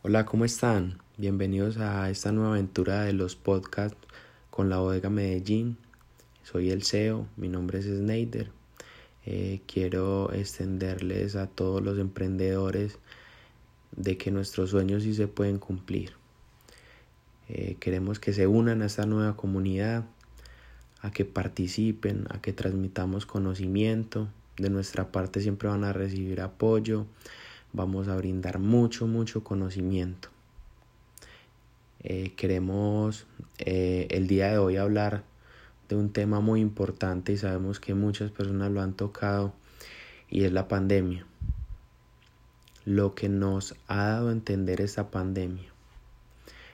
Hola, ¿cómo están? Bienvenidos a esta nueva aventura de los podcasts con la bodega Medellín. Soy el CEO, mi nombre es Snyder. Eh, quiero extenderles a todos los emprendedores de que nuestros sueños sí se pueden cumplir. Eh, queremos que se unan a esta nueva comunidad, a que participen, a que transmitamos conocimiento. De nuestra parte siempre van a recibir apoyo vamos a brindar mucho, mucho conocimiento. Eh, queremos eh, el día de hoy hablar de un tema muy importante y sabemos que muchas personas lo han tocado y es la pandemia. Lo que nos ha dado a entender esta pandemia.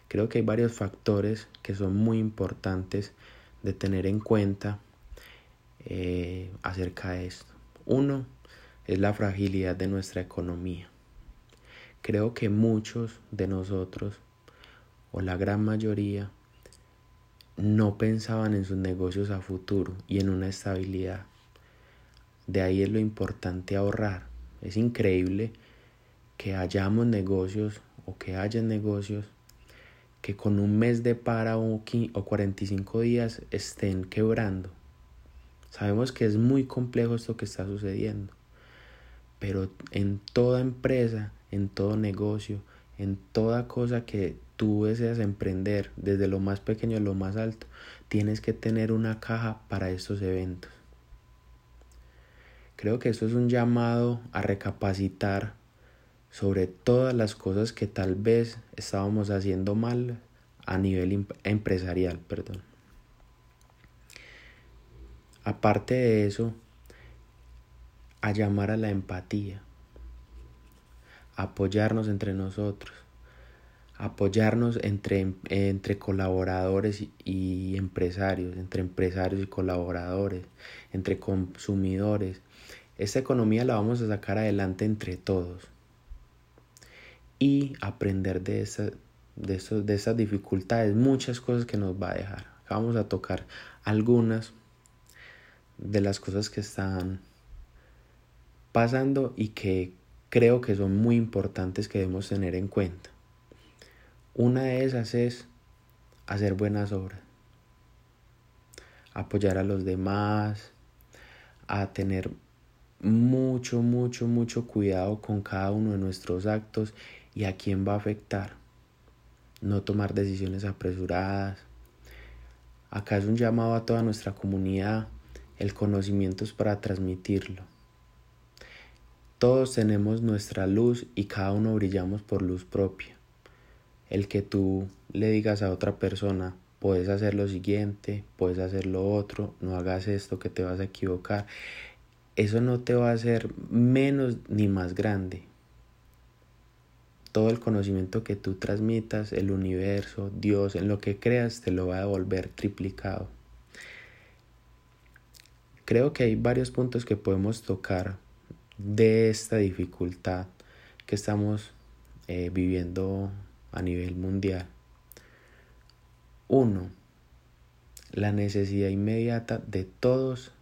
Creo que hay varios factores que son muy importantes de tener en cuenta eh, acerca de esto. Uno, es la fragilidad de nuestra economía. Creo que muchos de nosotros, o la gran mayoría, no pensaban en sus negocios a futuro y en una estabilidad. De ahí es lo importante ahorrar. Es increíble que hayamos negocios o que hayan negocios que con un mes de para o 45 días estén quebrando. Sabemos que es muy complejo esto que está sucediendo pero en toda empresa, en todo negocio, en toda cosa que tú deseas emprender, desde lo más pequeño a lo más alto, tienes que tener una caja para estos eventos. Creo que esto es un llamado a recapacitar sobre todas las cosas que tal vez estábamos haciendo mal a nivel empresarial, perdón. Aparte de eso, a llamar a la empatía, apoyarnos entre nosotros, apoyarnos entre, entre colaboradores y empresarios, entre empresarios y colaboradores, entre consumidores. Esta economía la vamos a sacar adelante entre todos y aprender de, esa, de, de esas dificultades, muchas cosas que nos va a dejar. Vamos a tocar algunas de las cosas que están pasando y que creo que son muy importantes que debemos tener en cuenta. Una de esas es hacer buenas obras, apoyar a los demás, a tener mucho, mucho, mucho cuidado con cada uno de nuestros actos y a quién va a afectar. No tomar decisiones apresuradas. Acá es un llamado a toda nuestra comunidad. El conocimiento es para transmitirlo. Todos tenemos nuestra luz y cada uno brillamos por luz propia. El que tú le digas a otra persona, puedes hacer lo siguiente, puedes hacer lo otro, no hagas esto que te vas a equivocar, eso no te va a hacer menos ni más grande. Todo el conocimiento que tú transmitas, el universo, Dios, en lo que creas, te lo va a devolver triplicado. Creo que hay varios puntos que podemos tocar de esta dificultad que estamos eh, viviendo a nivel mundial. Uno, la necesidad inmediata de todos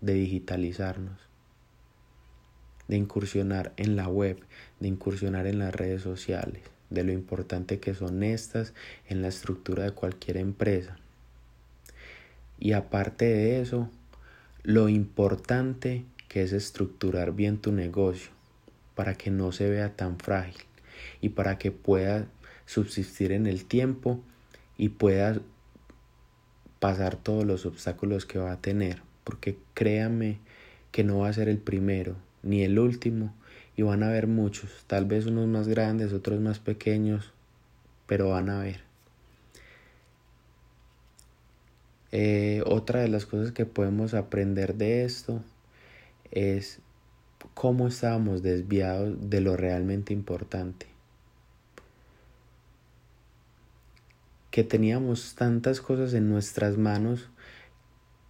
de digitalizarnos, de incursionar en la web, de incursionar en las redes sociales, de lo importante que son estas en la estructura de cualquier empresa. Y aparte de eso, lo importante que es estructurar bien tu negocio para que no se vea tan frágil y para que pueda subsistir en el tiempo y pueda pasar todos los obstáculos que va a tener, porque créame que no va a ser el primero ni el último y van a haber muchos, tal vez unos más grandes, otros más pequeños, pero van a ver. Eh, otra de las cosas que podemos aprender de esto es cómo estábamos desviados de lo realmente importante. Que teníamos tantas cosas en nuestras manos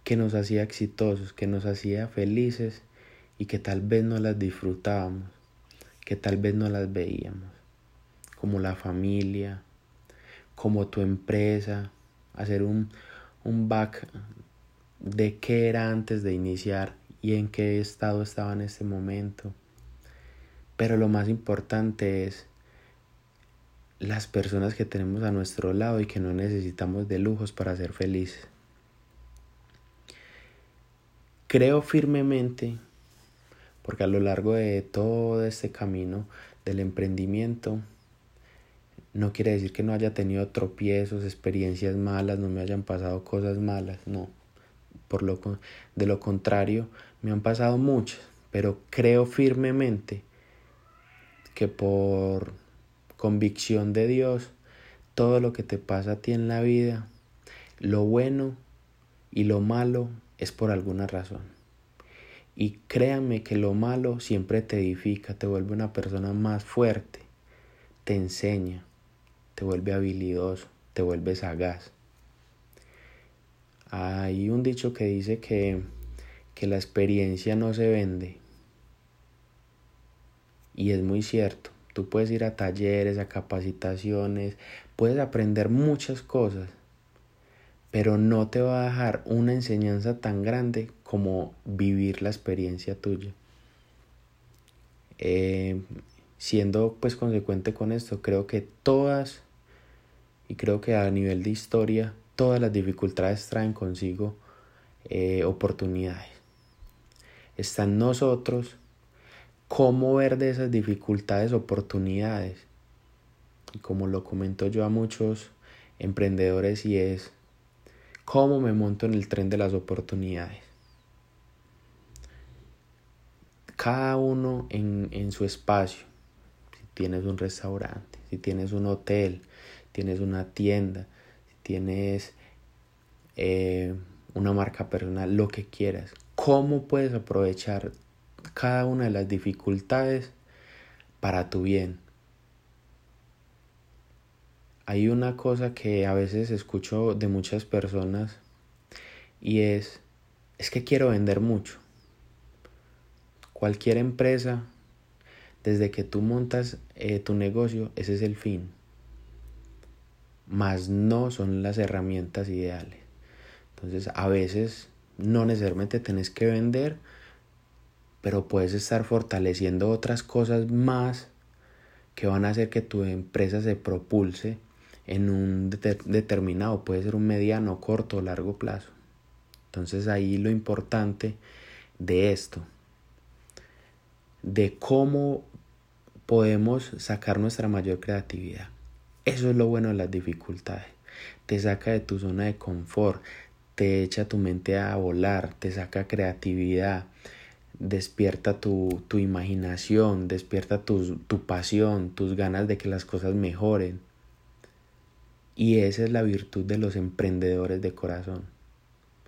que nos hacía exitosos, que nos hacía felices y que tal vez no las disfrutábamos, que tal vez no las veíamos, como la familia, como tu empresa, hacer un, un back de qué era antes de iniciar y en qué estado estaba en ese momento. Pero lo más importante es las personas que tenemos a nuestro lado y que no necesitamos de lujos para ser felices. Creo firmemente, porque a lo largo de todo este camino del emprendimiento, no quiere decir que no haya tenido tropiezos, experiencias malas, no me hayan pasado cosas malas, no. Por lo, de lo contrario, me han pasado muchas, pero creo firmemente que por convicción de Dios, todo lo que te pasa a ti en la vida, lo bueno y lo malo es por alguna razón. Y créanme que lo malo siempre te edifica, te vuelve una persona más fuerte, te enseña, te vuelve habilidoso, te vuelve sagaz. Hay un dicho que dice que, que la experiencia no se vende. Y es muy cierto. Tú puedes ir a talleres, a capacitaciones, puedes aprender muchas cosas, pero no te va a dejar una enseñanza tan grande como vivir la experiencia tuya. Eh, siendo pues consecuente con esto, creo que todas, y creo que a nivel de historia, todas las dificultades traen consigo eh, oportunidades. Están nosotros cómo ver de esas dificultades oportunidades. Y como lo comento yo a muchos emprendedores y es cómo me monto en el tren de las oportunidades. Cada uno en, en su espacio. Si tienes un restaurante, si tienes un hotel, tienes una tienda, si tienes eh, una marca personal, lo que quieras. ¿Cómo puedes aprovechar cada una de las dificultades para tu bien. Hay una cosa que a veces escucho de muchas personas y es, es que quiero vender mucho. Cualquier empresa, desde que tú montas eh, tu negocio, ese es el fin. Mas no son las herramientas ideales. Entonces, a veces no necesariamente tenés que vender, pero puedes estar fortaleciendo otras cosas más que van a hacer que tu empresa se propulse en un determinado, puede ser un mediano, corto o largo plazo. Entonces ahí lo importante de esto, de cómo podemos sacar nuestra mayor creatividad. Eso es lo bueno de las dificultades. Te saca de tu zona de confort, te echa tu mente a volar, te saca creatividad, despierta tu, tu imaginación, despierta tu, tu pasión, tus ganas de que las cosas mejoren. Y esa es la virtud de los emprendedores de corazón,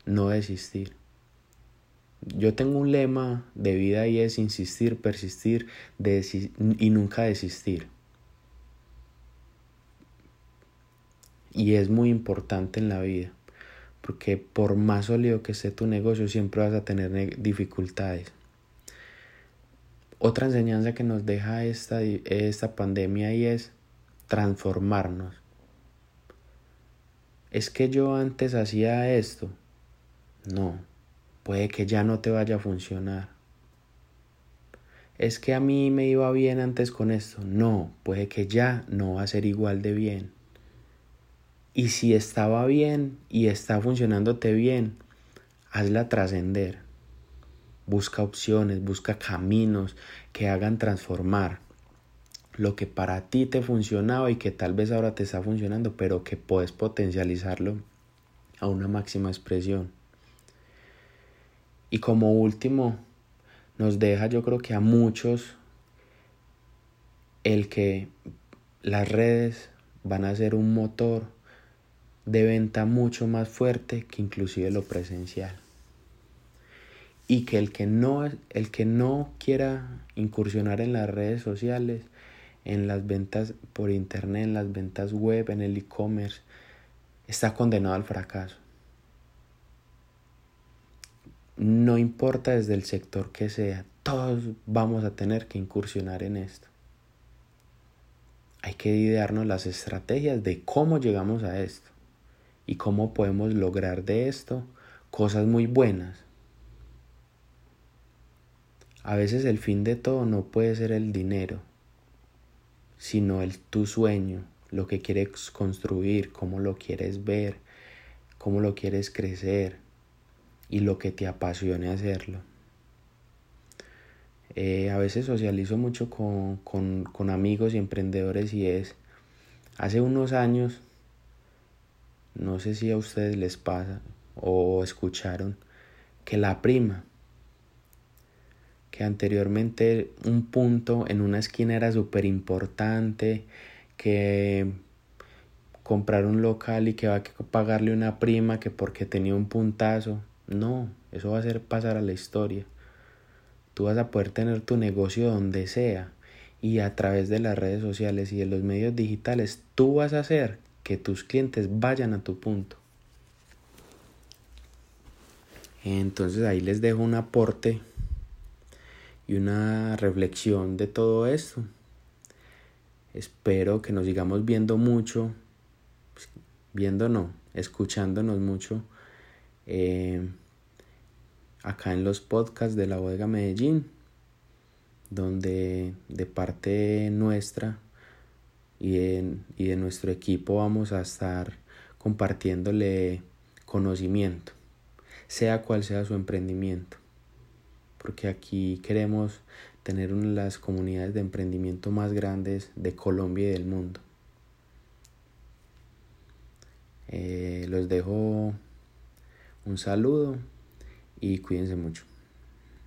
no desistir. Yo tengo un lema de vida y es insistir, persistir y nunca desistir. Y es muy importante en la vida, porque por más sólido que esté tu negocio, siempre vas a tener dificultades. Otra enseñanza que nos deja esta, esta pandemia es transformarnos. Es que yo antes hacía esto. No, puede que ya no te vaya a funcionar. Es que a mí me iba bien antes con esto. No, puede que ya no va a ser igual de bien. Y si estaba bien y está funcionándote bien, hazla trascender. Busca opciones, busca caminos que hagan transformar lo que para ti te funcionaba y que tal vez ahora te está funcionando, pero que puedes potencializarlo a una máxima expresión. Y como último, nos deja yo creo que a muchos el que las redes van a ser un motor de venta mucho más fuerte que inclusive lo presencial y que el que no el que no quiera incursionar en las redes sociales, en las ventas por internet, en las ventas web, en el e-commerce, está condenado al fracaso. No importa desde el sector que sea, todos vamos a tener que incursionar en esto. Hay que idearnos las estrategias de cómo llegamos a esto y cómo podemos lograr de esto cosas muy buenas a veces el fin de todo no puede ser el dinero, sino el tu sueño, lo que quieres construir, cómo lo quieres ver, cómo lo quieres crecer y lo que te apasione hacerlo. Eh, a veces socializo mucho con, con, con amigos y emprendedores y es, hace unos años, no sé si a ustedes les pasa o escucharon, que la prima, que anteriormente un punto en una esquina era súper importante, que comprar un local y que va a pagarle una prima que porque tenía un puntazo. No, eso va a ser pasar a la historia. Tú vas a poder tener tu negocio donde sea y a través de las redes sociales y de los medios digitales tú vas a hacer que tus clientes vayan a tu punto. Entonces ahí les dejo un aporte y una reflexión de todo esto. Espero que nos sigamos viendo mucho, viendo no, escuchándonos mucho eh, acá en los podcasts de la bodega Medellín, donde de parte nuestra y y de nuestro equipo vamos a estar compartiéndole conocimiento, sea cual sea su emprendimiento, porque aquí queremos tener una de las comunidades de emprendimiento más grandes de Colombia y del mundo. Eh, los dejo un saludo y cuídense mucho.